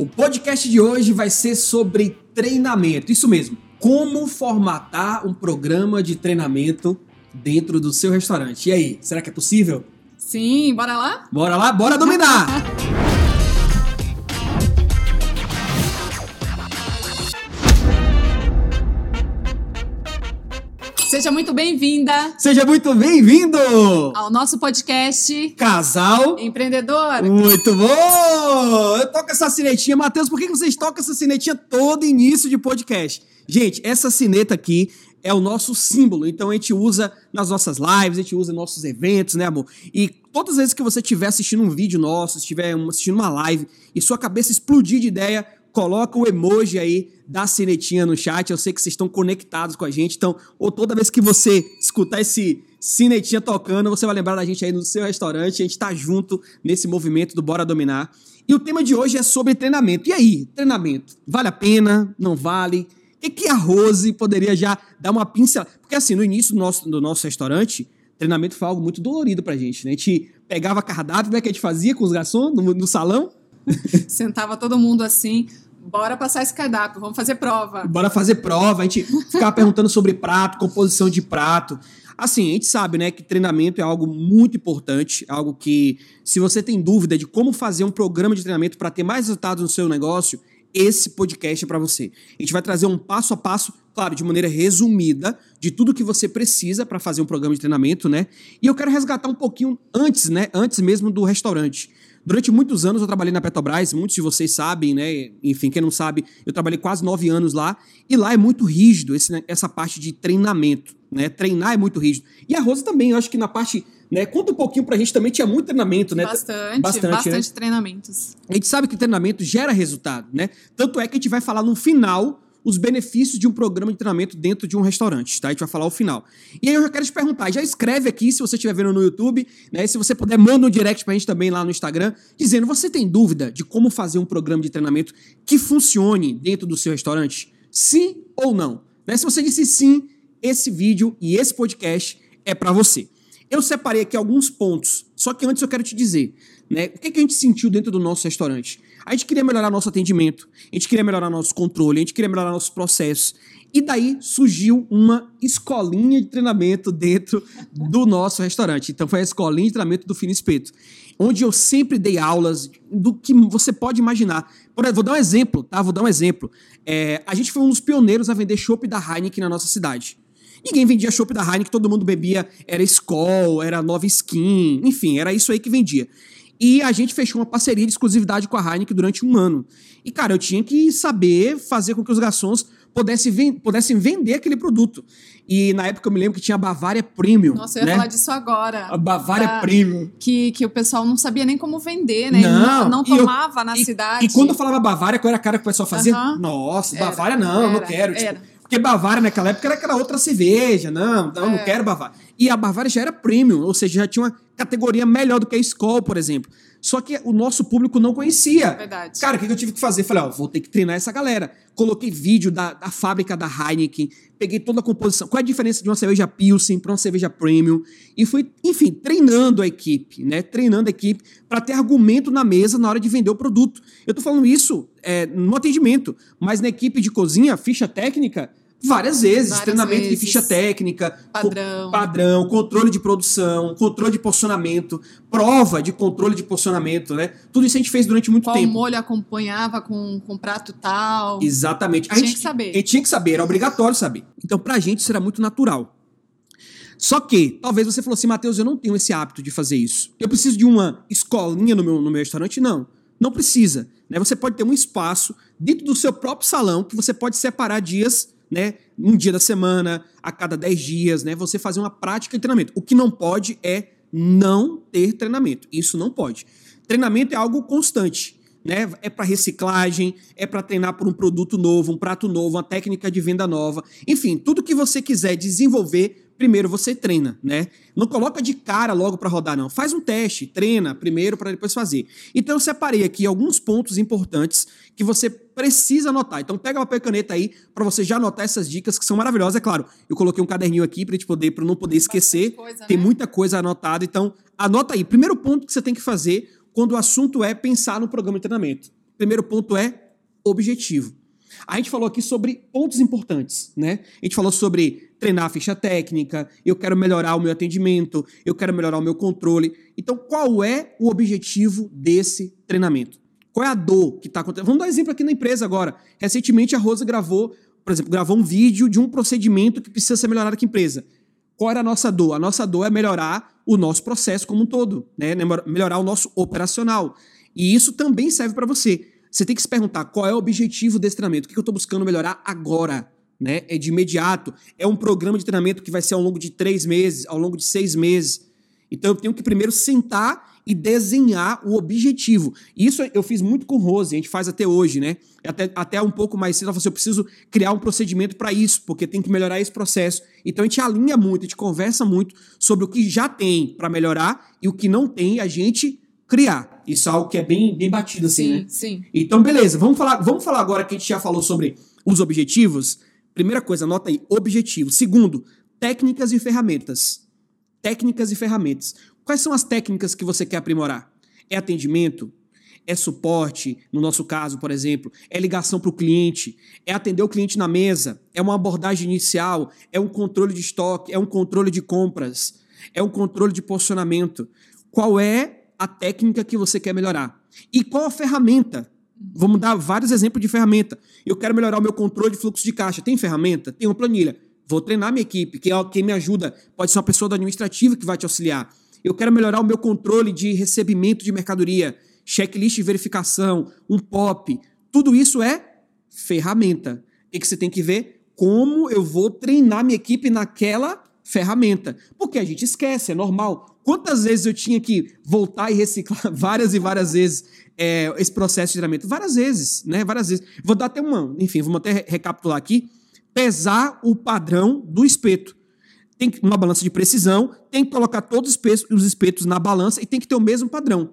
O podcast de hoje vai ser sobre treinamento. Isso mesmo. Como formatar um programa de treinamento dentro do seu restaurante. E aí, será que é possível? Sim, bora lá? Bora lá, bora dominar! Seja muito bem-vinda Seja muito bem-vindo! ao nosso podcast Casal. Empreendedor. Muito bom! Eu toco essa sinetinha. Matheus, por que vocês tocam essa sinetinha todo início de podcast? Gente, essa sineta aqui é o nosso símbolo. Então a gente usa nas nossas lives, a gente usa nos nossos eventos, né, amor? E todas as vezes que você estiver assistindo um vídeo nosso, estiver assistindo uma live e sua cabeça explodir de ideia, coloca o emoji aí da sinetinha no chat. Eu sei que vocês estão conectados com a gente. Então, ou toda vez que você escutar esse sinetinha tocando, você vai lembrar da gente aí no seu restaurante. A gente tá junto nesse movimento do Bora Dominar. E o tema de hoje é sobre treinamento. E aí, treinamento? Vale a pena? Não vale? O que, que a Rose poderia já dar uma pincelada? Porque assim, no início do nosso, do nosso restaurante, treinamento foi algo muito dolorido pra gente, né? A gente pegava cardápio, né, que a gente fazia com os garçons no, no salão, Sentava todo mundo assim. Bora passar esse cardápio, vamos fazer prova. bora fazer prova, a gente ficava perguntando sobre prato, composição de prato. Assim, a gente sabe, né, que treinamento é algo muito importante, algo que, se você tem dúvida de como fazer um programa de treinamento para ter mais resultados no seu negócio, esse podcast é para você. A gente vai trazer um passo a passo, claro, de maneira resumida, de tudo que você precisa para fazer um programa de treinamento, né? E eu quero resgatar um pouquinho antes, né, antes mesmo do restaurante. Durante muitos anos eu trabalhei na Petrobras, muitos de vocês sabem, né? Enfim, quem não sabe, eu trabalhei quase nove anos lá, e lá é muito rígido esse, né, essa parte de treinamento, né? Treinar é muito rígido. E a Rosa também, eu acho que na parte, né? Conta um pouquinho pra gente também, tinha muito treinamento, né? Bastante, Bastante, bastante, né? treinamentos. A gente sabe que treinamento gera resultado, né? Tanto é que a gente vai falar no final os benefícios de um programa de treinamento dentro de um restaurante, tá? A gente vai falar ao final. E aí eu já quero te perguntar, já escreve aqui se você estiver vendo no YouTube, né? Se você puder, manda um direct pra gente também lá no Instagram, dizendo, você tem dúvida de como fazer um programa de treinamento que funcione dentro do seu restaurante? Sim ou não? Né? Se você disse sim, esse vídeo e esse podcast é pra você. Eu separei aqui alguns pontos, só que antes eu quero te dizer, né? O que, que a gente sentiu dentro do nosso restaurante? A gente queria melhorar nosso atendimento, a gente queria melhorar nosso controle, a gente queria melhorar nossos processos. E daí surgiu uma escolinha de treinamento dentro do nosso restaurante. Então foi a escolinha de treinamento do Fino Espeto, onde eu sempre dei aulas do que você pode imaginar. Por vou dar um exemplo, tá? Vou dar um exemplo. É, a gente foi um dos pioneiros a vender chopp da Heineken na nossa cidade. Ninguém vendia chopp da Heineken, todo mundo bebia, era Skol, era Nova Skin, enfim, era isso aí que vendia. E a gente fechou uma parceria de exclusividade com a Heineken durante um ano. E, cara, eu tinha que saber fazer com que os garçons pudessem, ven- pudessem vender aquele produto. E na época eu me lembro que tinha a Bavária Premium. Nossa, eu ia né? falar disso agora. A Bavária Da- Premium. Que, que o pessoal não sabia nem como vender, né? Não, não, não e eu- tomava na E- cidade. E quando eu falava Bavária, qual era a cara que o pessoal fazia? Aham. Nossa, Era, Bavária não, eu não era, quero. Tipo, era. Porque Bavária naquela época era aquela outra cerveja. Não, não, não É. quero Bavária. E a Bavária já era premium, ou seja, já tinha uma categoria melhor do que a Skol, por exemplo. Só que o nosso público não conhecia. Verdade. Cara, o que que eu tive que fazer? Falei, ó, vou ter que treinar essa galera. Coloquei vídeo da, da fábrica da Heineken, peguei toda a composição. Qual é a diferença de uma cerveja Pilsen para uma cerveja Premium? E fui, enfim, treinando a equipe, né? Treinando a equipe para ter argumento na mesa na hora de vender o produto. Eu tô falando isso é, no atendimento, mas na equipe de cozinha, ficha técnica, várias vezes. Várias treinamento vezes. de ficha técnica, Padrão. co- padrão, controle de produção, controle de porcionamento, prova de controle de porcionamento, né? Tudo isso a gente fez durante muito Qual tempo. molho acompanhava com, com prato tal. Exatamente. A Tinha gente, que saber. A gente tinha que saber, era obrigatório saber. Então, pra gente, isso era muito natural. Só que, talvez você falou assim, Matheus, eu não tenho esse hábito de fazer isso. Eu preciso de uma escolinha no meu, no meu restaurante? Não. Não precisa. Né? Você pode ter um espaço dentro do seu próprio salão que você pode separar dias, né? Um dia da semana, a cada 10 dias, né? Você fazer uma prática de treinamento. O que não pode é não ter treinamento. Isso não pode. Treinamento é algo constante né? É para reciclagem, é para treinar por um produto novo, um prato novo, uma técnica de venda nova. Enfim, tudo que você quiser desenvolver, primeiro você treina, né? Não coloca de cara logo para rodar não. Faz um teste, treina primeiro para depois fazer. Então eu separei aqui alguns pontos importantes que você precisa anotar. Então pega e caneta aí para você já anotar essas dicas que são maravilhosas, é claro. Eu coloquei um caderninho aqui para gente poder para não poder esquecer. coisa, Tem né? muita coisa anotada, então anota aí. Primeiro ponto que você tem que fazer quando o assunto é pensar no programa de treinamento. primeiro ponto é objetivo. A gente falou aqui sobre pontos importantes, né? A gente falou sobre treinar a ficha técnica, eu quero melhorar o meu atendimento, eu quero melhorar o meu controle. Então, qual é o objetivo desse treinamento? Qual é a dor que está acontecendo? Vamos dar um exemplo aqui na empresa agora. Recentemente, a Rosa gravou, por exemplo, gravou um vídeo de um procedimento que precisa ser melhorado aqui na empresa. Qual era a nossa dor? A nossa dor é melhorar o nosso processo como um todo, né? melhorar o nosso operacional. E isso também serve para você. Você tem que se perguntar qual é o objetivo desse treinamento, o que eu estou buscando melhorar agora. Né? É de imediato. É um programa de treinamento que vai ser ao longo de três meses, ao longo de seis meses. Então eu tenho que primeiro sentar e desenhar o objetivo. Isso eu fiz muito com Rose, a gente faz até hoje, né? Até, até um pouco mais cedo, ela falou assim, eu preciso criar um procedimento para isso, porque tem que melhorar esse processo. Então a gente alinha muito, a gente conversa muito sobre o que já tem para melhorar e o que não tem a gente criar. Isso é algo que é bem, bem batido assim, sim, né? Sim. Então, beleza, vamos falar, vamos falar agora que a gente já falou sobre os objetivos. Primeira coisa, anota aí, objetivo. Segundo, técnicas e ferramentas. Técnicas e ferramentas. Quais são as técnicas que você quer aprimorar? É atendimento? É suporte, no nosso caso, por exemplo, é ligação para o cliente, é atender o cliente na mesa, é uma abordagem inicial, é um controle de estoque, é um controle de compras, é um controle de posicionamento. Qual é a técnica que você quer melhorar. E qual a ferramenta? Vamos dar vários exemplos de ferramenta. Eu quero melhorar o meu controle de fluxo de caixa. Tem ferramenta? Tem uma planilha. Vou treinar minha equipe, que é quem me ajuda. Pode ser uma pessoa do administrativo que vai te auxiliar. Eu quero melhorar o meu controle de recebimento de mercadoria, checklist de verificação, um POP. Tudo isso é ferramenta. E que você tem que ver como eu vou treinar minha equipe naquela ferramenta. Porque a gente esquece, é normal. Quantas vezes eu tinha que voltar e reciclar várias e várias vezes é, esse processo de treinamento? Várias vezes, né? Várias vezes. Vou dar até uma, enfim, vamos até recapitular aqui. Pesar o padrão do espeto. Tem uma balança de precisão, tem que colocar todos os espetos, os espetos na balança e tem que ter o mesmo padrão.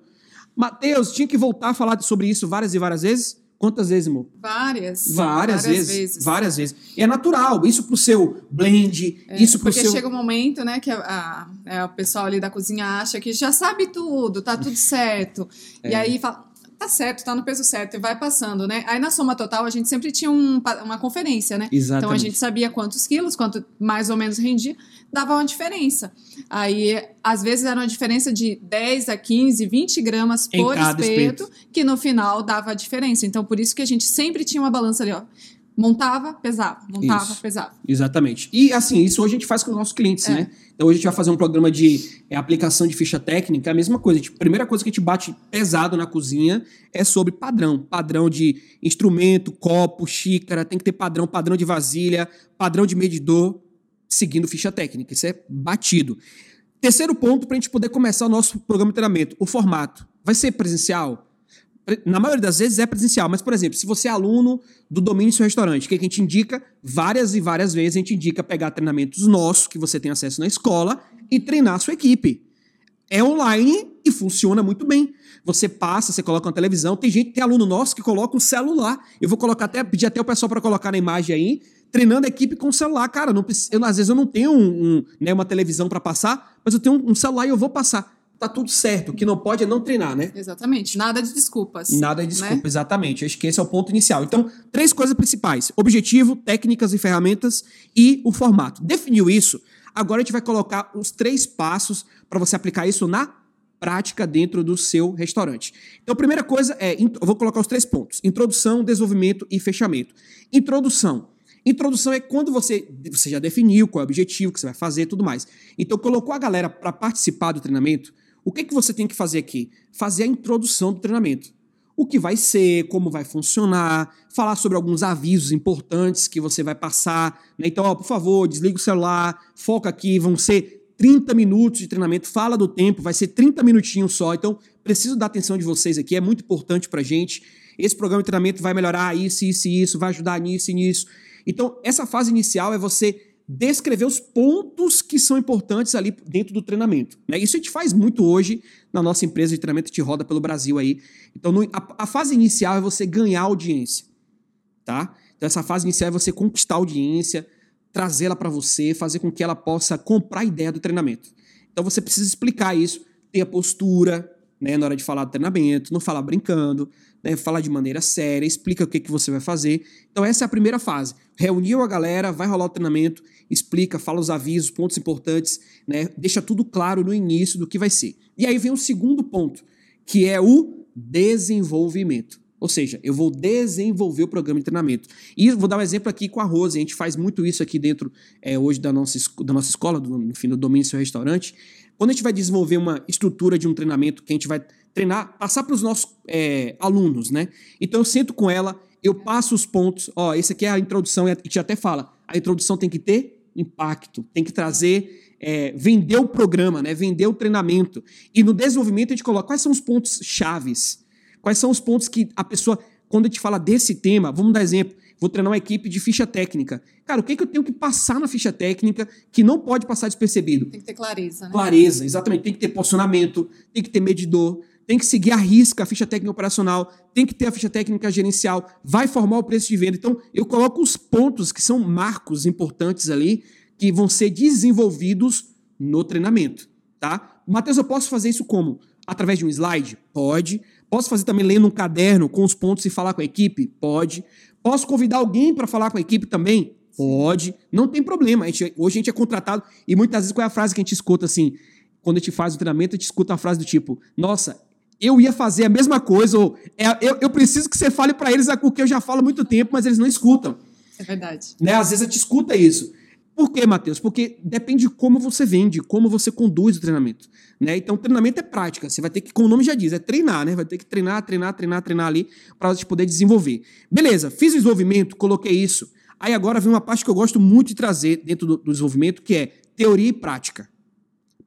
Mateus, tinha que voltar a falar sobre isso várias e várias vezes? Quantas vezes, amor? Várias. Várias, várias vezes, vezes, Várias vezes. E é natural. Isso pro seu blend, é, isso pro porque seu... Porque chega um momento, né, que a, a, é, o pessoal ali da cozinha acha que já sabe tudo, tá tudo certo. É. E aí fala, tá certo, tá no peso certo e vai passando, né? Aí na soma total a gente sempre tinha um, uma conferência, né? Exatamente. Então a gente sabia quantos quilos, quanto mais ou menos rendia, dava uma diferença. Aí às vezes era uma diferença de 10 a 15, 20 gramas em por espeto, espeto, que no final dava a diferença. Então por isso que a gente sempre tinha uma balança ali, ó. Montava, pesava, montava, Isso. pesava. Exatamente. E assim, isso hoje a gente faz com os nossos clientes, É. né? Então hoje a gente vai fazer um programa de é, aplicação de ficha técnica, a mesma coisa. A gente- primeira coisa que a gente bate pesado na cozinha é sobre padrão. Padrão de instrumento, copo, xícara, tem que ter padrão, padrão de vasilha, padrão de medidor, seguindo ficha técnica. Isso é batido. Terceiro ponto para a gente poder começar o nosso programa de treinamento, o formato. Vai ser presencial? Na maioria das vezes é presencial, mas, por exemplo, se você é aluno do domínio do seu restaurante, que a gente indica? Várias e várias vezes a gente indica pegar treinamentos nossos, que você tem acesso na escola, e treinar a sua equipe. É online e funciona muito bem. Você passa, você coloca uma televisão. Tem gente, tem aluno nosso que coloca um celular. Eu vou colocar até, pedir até o pessoal para colocar na imagem aí, treinando a equipe com o celular. Cara, não, eu, às vezes eu não tenho um, um, né, uma televisão para passar, mas eu tenho um, um celular e eu vou passar. Tá tudo certo. O que não pode é não treinar, né? Exatamente. Nada de desculpas. Nada de desculpa, né? exatamente. Acho que esse é o ponto inicial. Então, três coisas principais: objetivo, técnicas e ferramentas e o formato. Definiu isso? Agora a gente vai colocar os três passos para você aplicar isso na prática dentro do seu restaurante. Então, a primeira coisa é, vou colocar os três pontos: introdução, desenvolvimento e fechamento. Introdução. Introdução é quando você, você já definiu qual é o objetivo que você vai fazer e tudo mais. Então, colocou a galera para participar do treinamento. O que, que você tem que fazer aqui? Fazer a introdução do treinamento. O que vai ser, como vai funcionar, falar sobre alguns avisos importantes que você vai passar. né? Então, ó, por favor, desliga o celular, foca aqui, vão ser 30 minutos de treinamento, fala do tempo, vai ser 30 minutinhos só. Então, preciso da atenção de vocês aqui, é muito importante pra gente. Esse programa de treinamento vai melhorar isso, isso e isso, vai ajudar nisso e nisso. Então, essa fase inicial é você descrever os pontos que são importantes ali dentro do treinamento. né? Isso a gente faz muito hoje na nossa empresa de treinamento que roda pelo Brasil aí. Então, no- a, a fase inicial é você ganhar audiência, tá? Então, essa fase inicial é você conquistar a audiência, trazê-la para você, fazer com que ela possa comprar a ideia do treinamento. Então, você precisa explicar isso, ter a postura, né, na hora de falar do treinamento, não falar brincando, né, falar de maneira séria, explica o que, que você vai fazer. Então essa é a primeira fase. Reuniu a galera, vai rolar o treinamento, explica, fala os avisos, pontos importantes, né, deixa tudo claro no início do que vai ser. E aí vem o segundo ponto, que é o desenvolvimento. Ou seja, eu vou desenvolver o programa de treinamento. E vou dar um exemplo aqui com a Rose. A gente faz muito isso aqui dentro é, hoje da nossa, da nossa escola, do, no fim do domínio do seu restaurante. Quando a gente vai desenvolver uma estrutura de um treinamento que a gente vai treinar, passar para os nossos é, alunos, né? Então eu sento com ela, eu passo os pontos. Ó, esse aqui é a introdução, e a gente até fala, a introdução tem que ter impacto, tem que trazer, é, vender o programa, né? Vender o treinamento. E no desenvolvimento a gente coloca quais são os pontos chaves Quais são os pontos que a pessoa, quando a gente fala desse tema, vamos dar exemplo, vou treinar uma equipe de ficha técnica. Cara, o que, é que eu tenho que passar na ficha técnica que não pode passar despercebido? Tem que ter clareza, né? Clareza, exatamente. Tem que ter posicionamento, tem que ter medidor, tem que seguir a risca a ficha técnica operacional, tem que ter a ficha técnica gerencial, vai formar o preço de venda. Então, eu coloco os pontos que são marcos importantes ali, que vão ser desenvolvidos no treinamento, tá? Matheus, eu posso fazer isso como? Através de um slide? Pode. Posso fazer também lendo um caderno com os pontos e falar com a equipe? Pode. Posso convidar alguém para falar com a equipe também? Pode. Não tem problema. A gente, hoje a gente é contratado e muitas vezes qual é a frase que a gente escuta assim? Quando a gente faz o treinamento, a gente escuta a frase do tipo: Nossa, eu ia fazer a mesma coisa, ou é, eu, eu preciso que você fale para eles o que eu já falo há muito tempo, mas eles não escutam. É verdade. Né? Às vezes a gente escuta isso. Por quê, Matheus? Porque depende de como você vende, como você conduz o treinamento. Né? Então, treinamento é prática. Você vai ter que, como o nome já diz, é treinar, né? Vai ter que treinar, treinar, treinar, treinar ali para você poder desenvolver. Beleza, fiz o desenvolvimento, coloquei isso. Aí agora vem uma parte que eu gosto muito de trazer dentro do, do desenvolvimento, que é teoria e prática.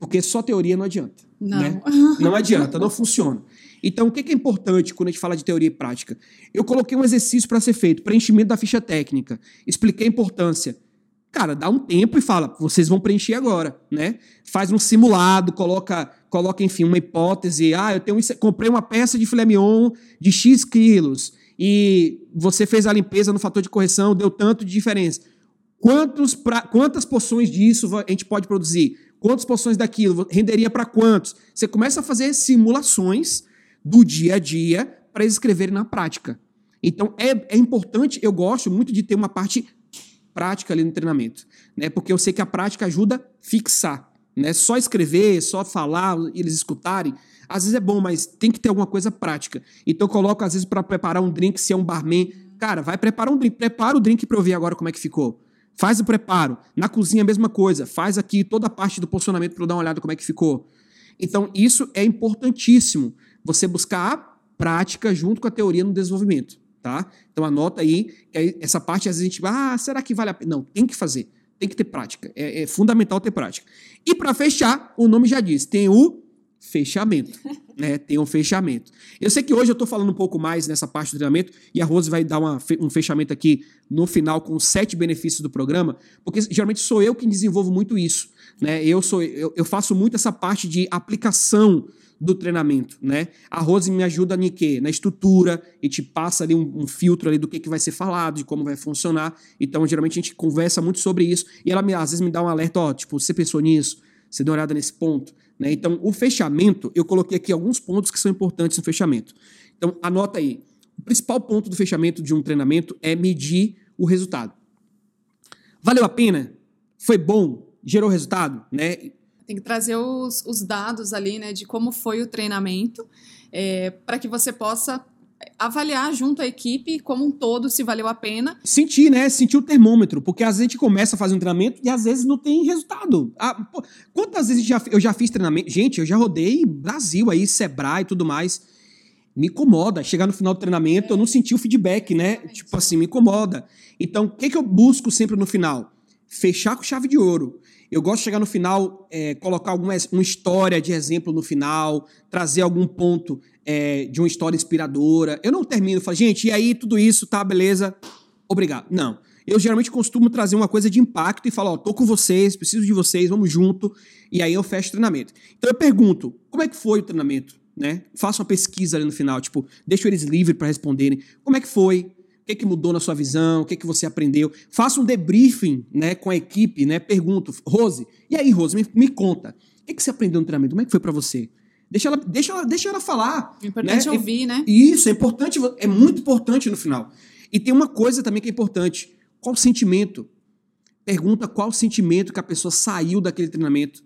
Porque só teoria não adianta. Não. Né? Não adianta, não funciona. Então, o que é importante quando a gente fala de teoria e prática? Eu coloquei um exercício para ser feito, preenchimento da ficha técnica. Expliquei a importância Cara, dá um tempo e fala, vocês vão preencher agora, né? Faz um simulado, coloca, coloca enfim, uma hipótese. Ah, eu tenho comprei uma peça de filé mignon de X quilos e você fez a limpeza no fator de correção, deu tanto de diferença. Quantos pra, quantas porções disso a gente pode produzir? Quantas porções daquilo? Renderia para quantos? Você começa a fazer simulações do dia a dia para escreverem na prática. Então é, é importante, eu gosto muito de ter uma parte prática ali no treinamento, né? Porque eu sei que a prática ajuda a fixar, né? Só escrever, só falar, eles escutarem, às vezes é bom, mas tem que ter alguma coisa prática. Então eu coloco às vezes para preparar um drink, se é um barman, cara, vai preparar um drink, prepara o drink para eu ver agora como é que ficou. Faz o preparo. Na cozinha a mesma coisa, faz aqui toda a parte do posicionamento para eu dar uma olhada como é que ficou. Então isso é importantíssimo, você buscar a prática junto com a teoria no desenvolvimento tá? Então anota aí, essa parte às vezes a gente, ah, será que vale a pena? Não, tem que fazer, tem que ter prática, é, é fundamental ter prática. E para fechar, o nome já diz, tem o fechamento, né? Tem um fechamento. Eu sei que hoje eu estou falando um pouco mais nessa parte do treinamento e a Rose vai dar uma, um fechamento aqui no final com sete benefícios do programa, porque geralmente sou eu quem desenvolvo muito isso, né? Eu sou eu, eu faço muito essa parte de aplicação do treinamento, né? A Rose me ajuda em quê? Na estrutura, e te passa ali um, um, filtro ali do que, que vai ser falado, de como vai funcionar. Então, geralmente a gente conversa muito sobre isso, e ela me, às vezes me dá um alerta, ó, tipo, você pensou nisso? Você deu uma olhada nesse ponto? Né? Então, o fechamento, eu coloquei aqui alguns pontos que são importantes no fechamento. Então, anota aí. O principal ponto do fechamento de um treinamento é medir o resultado. Valeu a pena? Foi bom? Gerou resultado? Né? Tem que trazer os, os dados ali, né, de como foi o treinamento, é, para que você possa avaliar junto à equipe como um todo se valeu a pena. Sentir, né? Sentir o termômetro, porque às vezes a gente começa a fazer um treinamento e às vezes não tem resultado. Ah, pô, quantas vezes já, eu já fiz treinamento? Gente, eu já rodei Brasil aí, Sebrae e tudo mais. Me incomoda. Chegar no final do treinamento, é. eu não senti o feedback, né? Tipo assim, me incomoda. Então, o que, que eu busco sempre no final? Fechar com chave de ouro. Eu gosto de chegar no final, é, colocar alguma uma história de exemplo no final, trazer algum ponto é, de uma história inspiradora. Eu não termino, falo, gente, e aí tudo isso, tá, beleza? Obrigado. Não. Eu geralmente costumo trazer uma coisa de impacto e falar, ó, tô com vocês, preciso de vocês, vamos junto. E aí eu fecho o treinamento. Então eu pergunto, como é que foi o treinamento? Né? Faço uma pesquisa ali no final, tipo, deixo eles livres para responderem. Como é que foi? Que, que mudou na sua visão, o que, que você aprendeu. Faça um debriefing né, com a equipe, né? Pergunto, Rose, e aí, Rose, me, me conta, o que, que você aprendeu no treinamento? Como é que foi para você? Deixa ela, deixa ela, deixa ela falar. O importante né? é ouvir, né? Isso, é importante, é muito importante no final. E tem uma coisa também que é importante. Qual o sentimento? Pergunta qual o sentimento que a pessoa saiu daquele treinamento.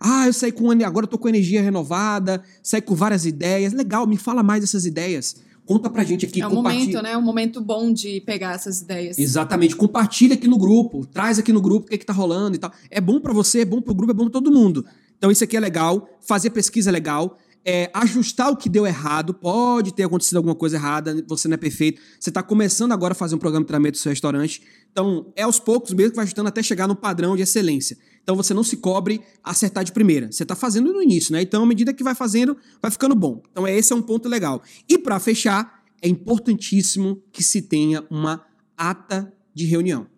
Ah, eu saí com agora eu tô com energia renovada, saí com várias ideias. Legal, me fala mais dessas ideias. Conta pra gente aqui. É um momento, né? É um momento bom de pegar essas ideias. Exatamente. Compartilha aqui no grupo. Traz aqui no grupo o que, é que tá rolando e tal. É bom para você, é bom pro grupo, é bom pra todo mundo. Então isso aqui é legal. Fazer pesquisa é legal. É, ajustar o que deu errado. Pode ter acontecido alguma coisa errada, você não é perfeito. Você está começando agora a fazer um programa de treinamento do seu restaurante. Então, é aos poucos mesmo que vai ajustando até chegar no padrão de excelência. Então, você não se cobre acertar de primeira. Você está fazendo no início, né? Então, à medida que vai fazendo, vai ficando bom. Então, esse é um ponto legal. E para fechar, é importantíssimo que se tenha uma ata de reunião.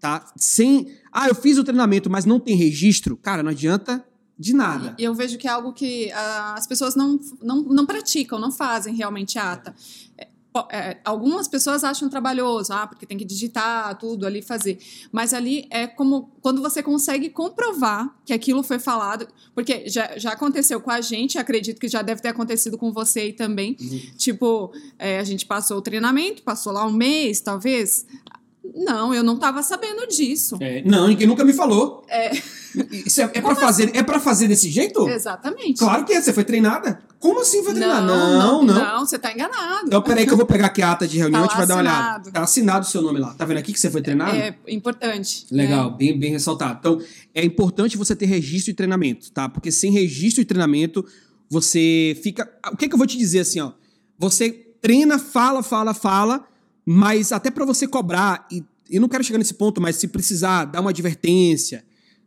Tá? Sem. Ah, eu fiz o treinamento, mas não tem registro. Cara, não adianta de nada. E eu vejo que é algo que uh, as pessoas não, não, não praticam, não fazem realmente ata. É, é, algumas pessoas acham trabalhoso, ah, porque tem que digitar tudo ali fazer. Mas ali é como quando você consegue comprovar que aquilo foi falado, porque já, já aconteceu com a gente, acredito que já deve ter acontecido com você aí também. Uhum. Tipo, é, a gente passou o treinamento, passou lá um mês, talvez. Não, eu não estava sabendo disso. É, não, ninguém nunca me falou. É. Isso é, é para fazer, assim? é para fazer desse jeito? Exatamente. Claro que é. Você foi treinada? Como assim foi treinada? Não, não. Não, não você tá enganado. Então, peraí que eu vou pegar aqui a ata de reunião, tá a gente vai dar uma olhada. Tá assinado o seu nome lá. Tá vendo aqui que você foi treinado? É, importante. Legal, é. bem, bem ressaltado. Então, é importante você ter registro de treinamento, tá? Porque sem registro de treinamento, você fica. O que, é que eu vou te dizer assim, ó? Você treina, fala, fala, fala, mas até para você cobrar, e eu não quero chegar nesse ponto, mas se precisar dar uma advertência,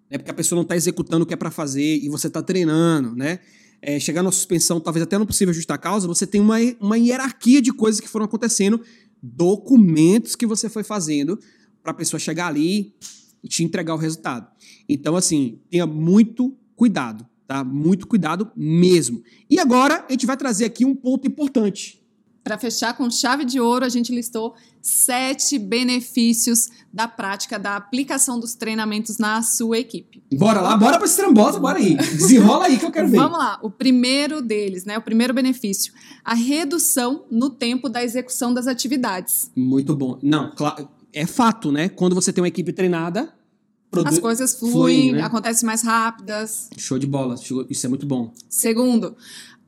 né, porque a pessoa não está executando o que é para fazer e você está treinando, né? É, chegar na suspensão, talvez até não possível justa causa, você tem uma, uma hierarquia de coisas que foram acontecendo, documentos que você foi fazendo para a pessoa chegar ali e te entregar o resultado. Então, assim, tenha muito cuidado, tá? Muito cuidado mesmo. E agora a gente vai trazer aqui um ponto importante para fechar com chave de ouro, a gente listou sete benefícios da prática da aplicação dos treinamentos na sua equipe. Bora lá, bora para esse trambosa, bora aí. Desenrola aí que eu quero ver. Vamos lá. O primeiro deles, né? O primeiro benefício, a redução no tempo da execução das atividades. Muito bom. Não, é fato, né? Quando você tem uma equipe treinada, as coisas fluem, fluem né? acontecem mais rápidas. Show de bola, isso é muito bom. Segundo,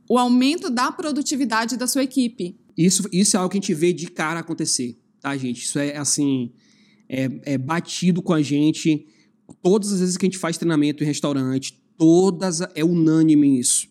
o aumento da produtividade da sua equipe. Isso, isso é algo que a gente vê de cara acontecer, tá, gente? Isso é assim, é, é batido com a gente. Todas as vezes que a gente faz treinamento em restaurante, todas é unânime isso.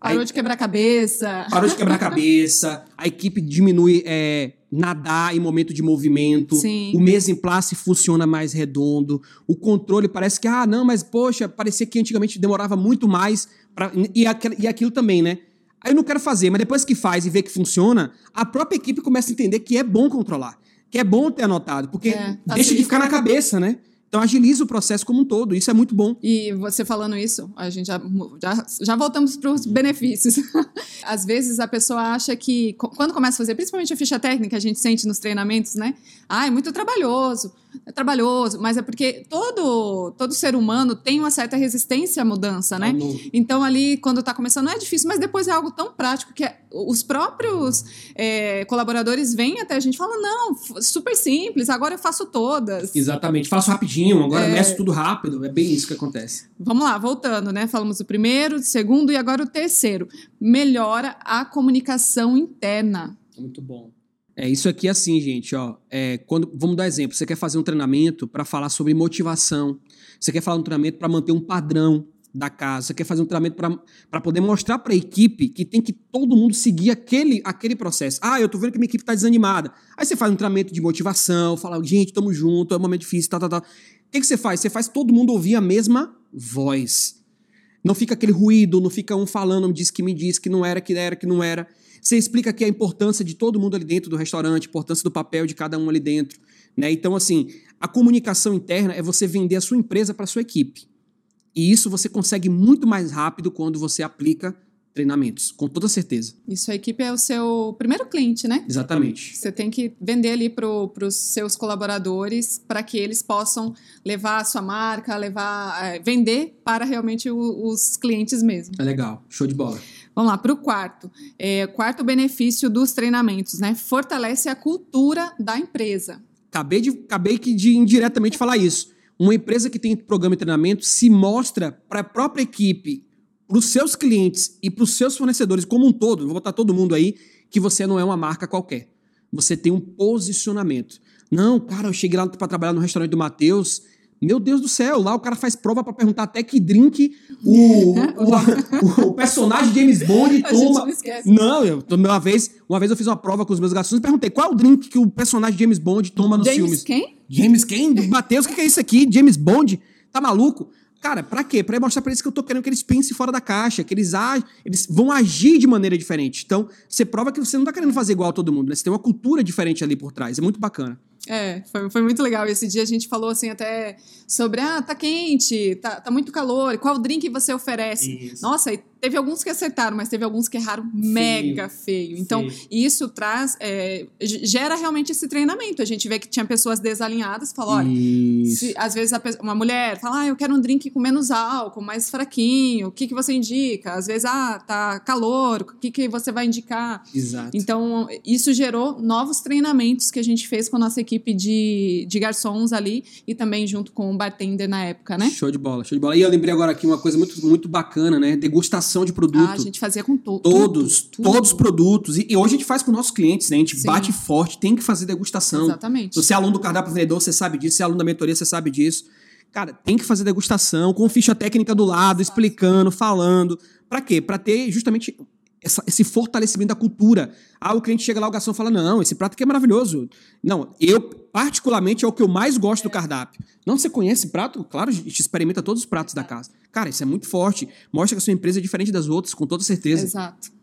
Parou de quebrar cabeça. Parou de quebrar cabeça. A equipe diminui é, nadar em momento de movimento. Sim. O mês em place funciona mais redondo. O controle parece que, ah, não, mas poxa, parecia que antigamente demorava muito mais. Pra, e, aquilo, e aquilo também, né? Aí eu não quero fazer, mas depois que faz e vê que funciona, a própria equipe começa a entender que é bom controlar, que é bom ter anotado, porque é, deixa de ficar na cabeça, né? Então agiliza o processo como um todo, isso é muito bom. E você falando isso, a gente já, já, já voltamos para os benefícios. Às vezes a pessoa acha que, quando começa a fazer, principalmente a ficha técnica, a gente sente nos treinamentos, né? Ah, é muito trabalhoso é trabalhoso, mas é porque todo, todo ser humano tem uma certa resistência à mudança, né? então, ali, quando está começando, é difícil, mas depois é algo tão prático que é, os próprios é, colaboradores vêm até a gente e falam: não, super simples, agora eu faço todas. Exatamente, faço rapidinho, agora é... meço tudo rápido, é bem isso que acontece. Vamos lá, voltando, né? Falamos o primeiro, o segundo e agora o terceiro. Melhora a comunicação interna. Muito bom. É isso aqui assim, gente, ó. É, quando, vamos dar exemplo. Você quer fazer um treinamento para falar sobre motivação. Você quer falar um treinamento para manter um padrão da casa. Você quer fazer um treinamento para poder mostrar para a equipe que tem que todo mundo seguir aquele, aquele processo. Ah, eu tô vendo que minha equipe está desanimada. Aí você faz um treinamento de motivação, fala, gente, estamos juntos, é um momento difícil, tal, tal, tal. O que, que você faz? Você faz todo mundo ouvir a mesma voz. Não fica aquele ruído, não fica um falando, me disse que me disse, que não era, que era, que não era. Você explica aqui a importância de todo mundo ali dentro do restaurante, a importância do papel de cada um ali dentro. Né? Então, assim, a comunicação interna é você vender a sua empresa para a sua equipe. E isso você consegue muito mais rápido quando você aplica treinamentos, com toda certeza. Isso a equipe é o seu primeiro cliente, né? Exatamente. Você tem que vender ali para os seus colaboradores para que eles possam levar a sua marca, levar, é, vender para realmente o, os clientes mesmo. É legal, show de bola. Vamos lá, para o quarto. É, quarto benefício dos treinamentos, né? Fortalece a cultura da empresa. Acabei de, acabei de indiretamente falar isso. Uma empresa que tem programa de treinamento se mostra para a própria equipe, para os seus clientes e para os seus fornecedores como um todo, vou botar todo mundo aí, que você não é uma marca qualquer. Você tem um posicionamento. Não, cara, eu cheguei lá para trabalhar no restaurante do Matheus meu Deus do céu, lá o cara faz prova para perguntar até que drink o, o, o, personagem James Bond toma. Não, eu, uma vez, uma vez eu fiz uma prova com os meus garçons e perguntei qual é o drink que o personagem James Bond toma nos James filmes. Quem? James quem? Matheus, o que, que é isso aqui? James Bond? Tá maluco? Cara, pra quê? Pra mostrar pra eles que eu tô querendo que eles pensem fora da caixa, que eles, ag... eles vão agir de maneira diferente. Então, você prova que você não tá querendo fazer igual a todo mundo, né? Você tem uma cultura diferente ali por trás. É muito bacana. É, foi, foi muito legal. Esse dia a gente falou assim até sobre, ah, tá quente, tá, tá muito calor, qual drink você oferece? Isso. Nossa, e teve alguns que acertaram, mas teve alguns que erraram mega feio. Então, feio. isso traz, é, gera realmente esse treinamento. A gente vê que tinha pessoas desalinhadas, falou, olha, se, às vezes uma mulher fala, ah, eu quero um drink com menos álcool, mais fraquinho, o que, que você indica? Às vezes, ah, tá calor, o que, que você vai indicar? Exato. Então, isso gerou novos treinamentos que a gente fez com a nossa equipe equipe de, de garçons ali e também junto com o bartender na época, né? Show de bola, show de bola. E eu lembrei agora aqui uma coisa muito, muito bacana, né? Degustação de produto. Ah, a gente fazia com to todos. Tudo, todos os produtos. E, e, hoje a gente faz com nossos clientes, né? A gente Sim. bate forte, tem que fazer degustação. Exatamente. Se você é aluno do cardápio vendedor, você sabe disso. Se é aluno da mentoria, você sabe disso. Cara, tem que fazer degustação, com ficha técnica do lado, explicando, falando. Para quê? Para ter justamente essa, esse fortalecimento da cultura. Ah, o cliente chega lá, o garçom fala: Não, esse prato aqui é maravilhoso. Não, eu, particularmente, é o que eu mais gosto do cardápio. Não, você conhece prato? Claro, a gente experimenta todos os pratos da casa. Cara, isso é muito forte. Mostra que a sua empresa é diferente das outras, com toda certeza. Exato.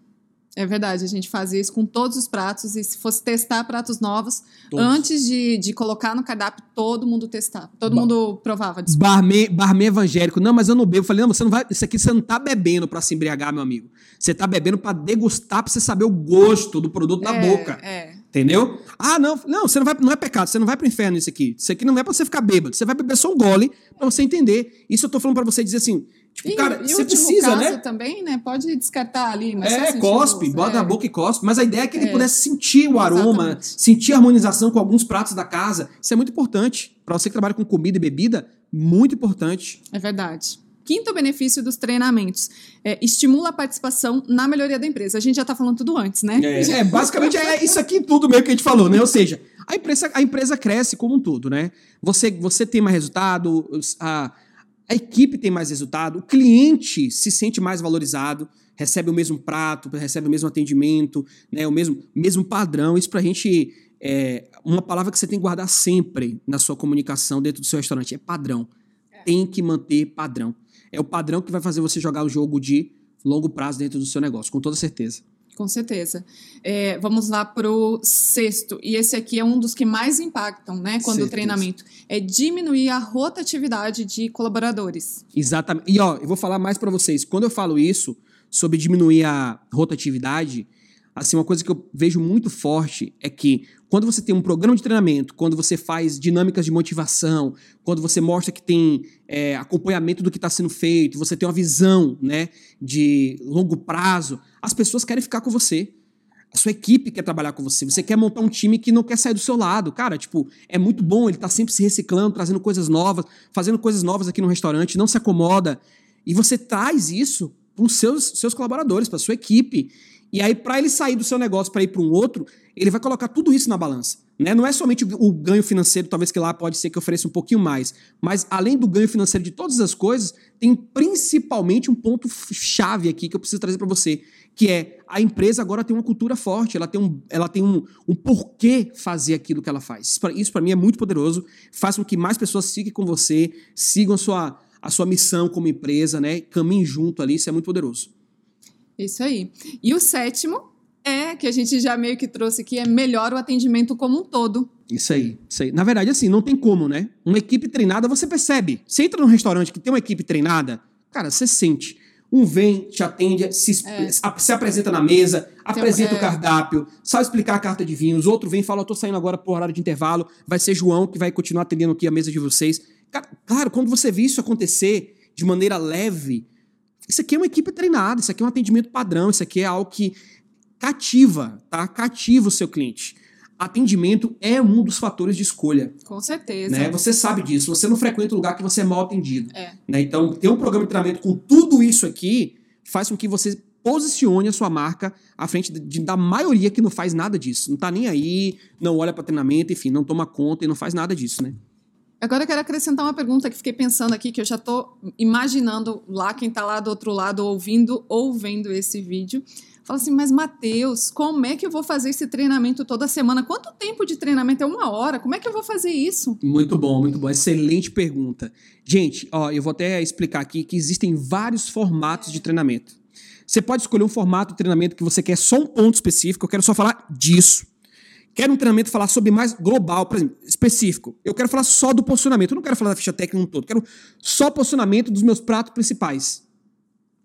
É verdade, a gente fazia isso com todos os pratos e se fosse testar pratos novos, todos. antes de, de colocar no cardápio, todo mundo testava. Todo ba mundo provava. Barman, barman evangélico. Não, mas eu não bebo. Eu falei, não, você não vai. Isso aqui você não tá bebendo para se embriagar, meu amigo. Você tá bebendo para degustar, para você saber o gosto do produto é, na boca. É. Entendeu? Ah, não, não, você não vai, não é pecado, você não vai pro inferno isso aqui. Isso aqui não é para você ficar bêbado, você vai beber só um gole para você entender. Isso eu tô falando para você dizer assim, Tipo, e, cara, e você precisa, caso né? também, né? Pode descartar ali, mas É, cospe, bota é. na boca e cospe. Mas a ideia é que ele é. pudesse sentir o aroma, Exatamente. sentir a harmonização com alguns pratos da casa. Isso é muito importante. Para você que trabalha com comida e bebida, muito importante. É verdade. Quinto benefício dos treinamentos é, estimula a participação na melhoria da empresa. A gente já está falando tudo antes, né? É, é, basicamente é isso aqui tudo meio que a gente falou, né? Ou seja, a empresa, a empresa cresce como um todo, né? Você, você tem mais resultado, a, a equipe tem mais resultado, o cliente se sente mais valorizado, recebe o mesmo prato, recebe o mesmo atendimento, né, o mesmo, mesmo padrão. Isso para a gente é uma palavra que você tem que guardar sempre na sua comunicação dentro do seu restaurante: é padrão. É. Tem que manter padrão. É o padrão que vai fazer você jogar o jogo de longo prazo dentro do seu negócio, com toda certeza. Com certeza. É, vamos lá para o sexto, e esse aqui é um dos que mais impactam, né, quando certeza. o treinamento é diminuir a rotatividade de colaboradores. Exatamente. E ó, eu vou falar mais para vocês. Quando eu falo isso sobre diminuir a rotatividade, assim, uma coisa que eu vejo muito forte é que quando você tem um programa de treinamento, quando você faz dinâmicas de motivação, quando você mostra que tem é, acompanhamento do que está sendo feito, você tem uma visão né, de longo prazo, as pessoas querem ficar com você. A sua equipe quer trabalhar com você. Você quer montar um time que não quer sair do seu lado. Cara, tipo, é muito bom, ele tá sempre se reciclando, trazendo coisas novas, fazendo coisas novas aqui no restaurante, não se acomoda. E você traz isso para os seus, seus colaboradores, para sua equipe. E aí, para ele sair do seu negócio para ir para um outro, ele vai colocar tudo isso na balança. Né? Não é somente o ganho financeiro, talvez que lá pode ser que ofereça um pouquinho mais, mas além do ganho financeiro de todas as coisas, tem principalmente um ponto chave aqui que eu preciso trazer para você, que é a empresa agora tem uma cultura forte, ela tem um, ela tem um, um porquê fazer aquilo que ela faz. Isso para mim é muito poderoso, faz com que mais pessoas sigam com você, sigam a sua, a sua missão como empresa, né? caminhem junto ali, isso é muito poderoso. Isso aí. E o sétimo é, que a gente já meio que trouxe aqui, é melhor o atendimento como um todo. Isso aí, isso aí. Na verdade, assim, não tem como, né? Uma equipe treinada, você percebe. Você entra num restaurante que tem uma equipe treinada, cara, você sente. Um vem, te atende, se, é. se apresenta na mesa, apresenta é. o cardápio, sabe explicar a carta de vinhos. Outro vem e fala: Eu tô saindo agora por horário de intervalo, vai ser João que vai continuar atendendo aqui a mesa de vocês. Claro, quando você vê isso acontecer de maneira leve, Isso aqui é uma equipe treinada, isso aqui é um atendimento padrão, isso aqui é algo que cativa, tá? Cativa o seu cliente. Atendimento é um dos fatores de escolha. Com certeza. Né? Você sabe disso. Você não frequenta um lugar que você é mal atendido. É. Né? Então, ter um programa de treinamento com tudo isso aqui faz com que você posicione a sua marca à frente de, da maioria que não faz nada disso. Não tá nem aí, não olha para treinamento, enfim, não toma conta e não faz nada disso, né? Agora eu quero acrescentar uma pergunta que fiquei pensando aqui, que eu já estou imaginando lá quem está lá do outro lado ouvindo ou vendo esse vídeo. Fala assim, mas Matheus, como é que eu vou fazer esse treinamento toda semana? Quanto tempo de treinamento? É uma hora? Como é que eu vou fazer isso? Muito bom, muito bom. Excelente pergunta. Gente, ó, eu vou até explicar aqui que existem vários formatos de treinamento. Você pode escolher um formato de treinamento que você quer só um ponto específico, eu quero só falar disso. Quero um treinamento falar sobre mais global, por exemplo, específico. Eu quero falar só do posicionamento. Eu não quero falar da ficha técnica no todo. Quero só posicionamento dos meus pratos principais.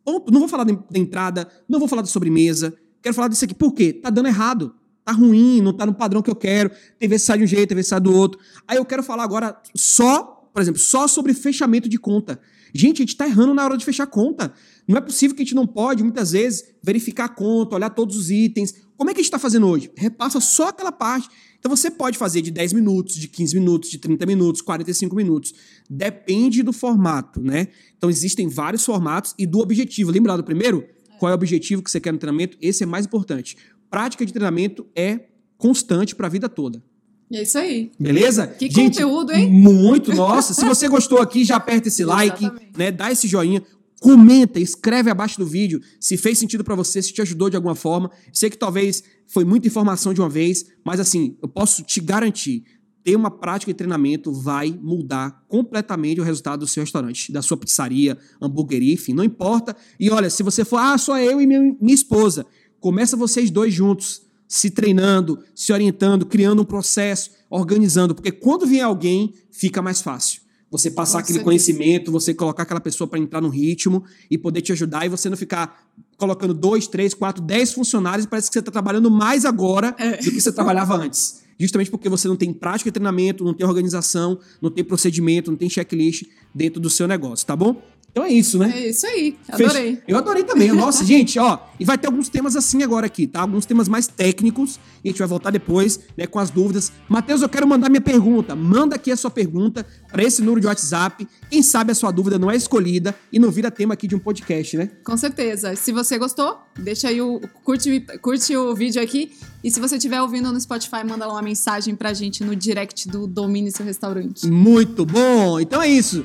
Não vou falar da entrada, não vou falar da sobremesa. Quero falar disso aqui. Por quê? Tá dando errado. Tá ruim, não tá no padrão que eu quero. Tem vezes sai de um jeito, tem vezes sai do outro. Aí eu quero falar agora só, por exemplo, só sobre fechamento de conta. Gente, a gente tá errando na hora de fechar conta. Não é possível que a gente não pode, muitas vezes, verificar a conta, olhar todos os itens. Como é que a gente está fazendo hoje? Repassa só aquela parte. Então você pode fazer de 10 minutos, de 15 minutos, de 30 minutos, 45 minutos. Depende do formato, né? Então existem vários formatos e do objetivo. Lembra do primeiro? Qual é o objetivo que você quer no treinamento? Esse é mais importante. Prática de treinamento é constante para a vida toda. E é isso aí. Beleza? Que Gente, conteúdo, hein? Muito, nossa. Se você gostou aqui, já aperta esse like, né? Dá esse joinha. Comenta, escreve abaixo do vídeo se fez sentido para você, se te ajudou de alguma forma. Sei que talvez foi muita informação de uma vez, mas assim, eu posso te garantir, ter uma prática de treinamento vai mudar completamente o resultado do seu restaurante, da sua pizzaria, hamburgueria, enfim, não importa. E olha, se você for, ah, só eu e minha, minha esposa, começa vocês dois juntos, se treinando, se orientando, criando um processo, organizando, porque quando vier alguém, fica mais fácil você passar aquele conhecimento, você colocar aquela pessoa para entrar no ritmo e poder te ajudar e você não ficar colocando dois, três, quatro, dez funcionários e parece que você está trabalhando mais agora é. do que você trabalhava antes. Justamente porque você não tem prática de treinamento, não tem organização, não tem procedimento, não tem checklist dentro do seu negócio, tá bom? Então é isso, né? É isso aí. Adorei. Fez... Eu adorei também. Nossa, gente, ó. E vai ter alguns temas assim agora aqui, tá? Alguns temas mais técnicos. A gente vai voltar depois, né, com as dúvidas. Matheus, eu quero mandar minha pergunta. Manda aqui a sua pergunta para esse número de WhatsApp. Quem sabe a sua dúvida não é escolhida e não vira tema aqui de um podcast, né? Com certeza. Se você gostou, deixa aí o. Curte, curte o vídeo aqui. E se você estiver ouvindo no Spotify, manda lá uma mensagem pra gente no direct do Domine Seu Restaurante. Muito bom! Então é isso.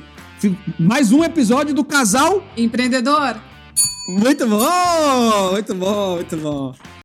Mais um episódio do Casal Empreendedor. Muito bom, muito bom, muito bom.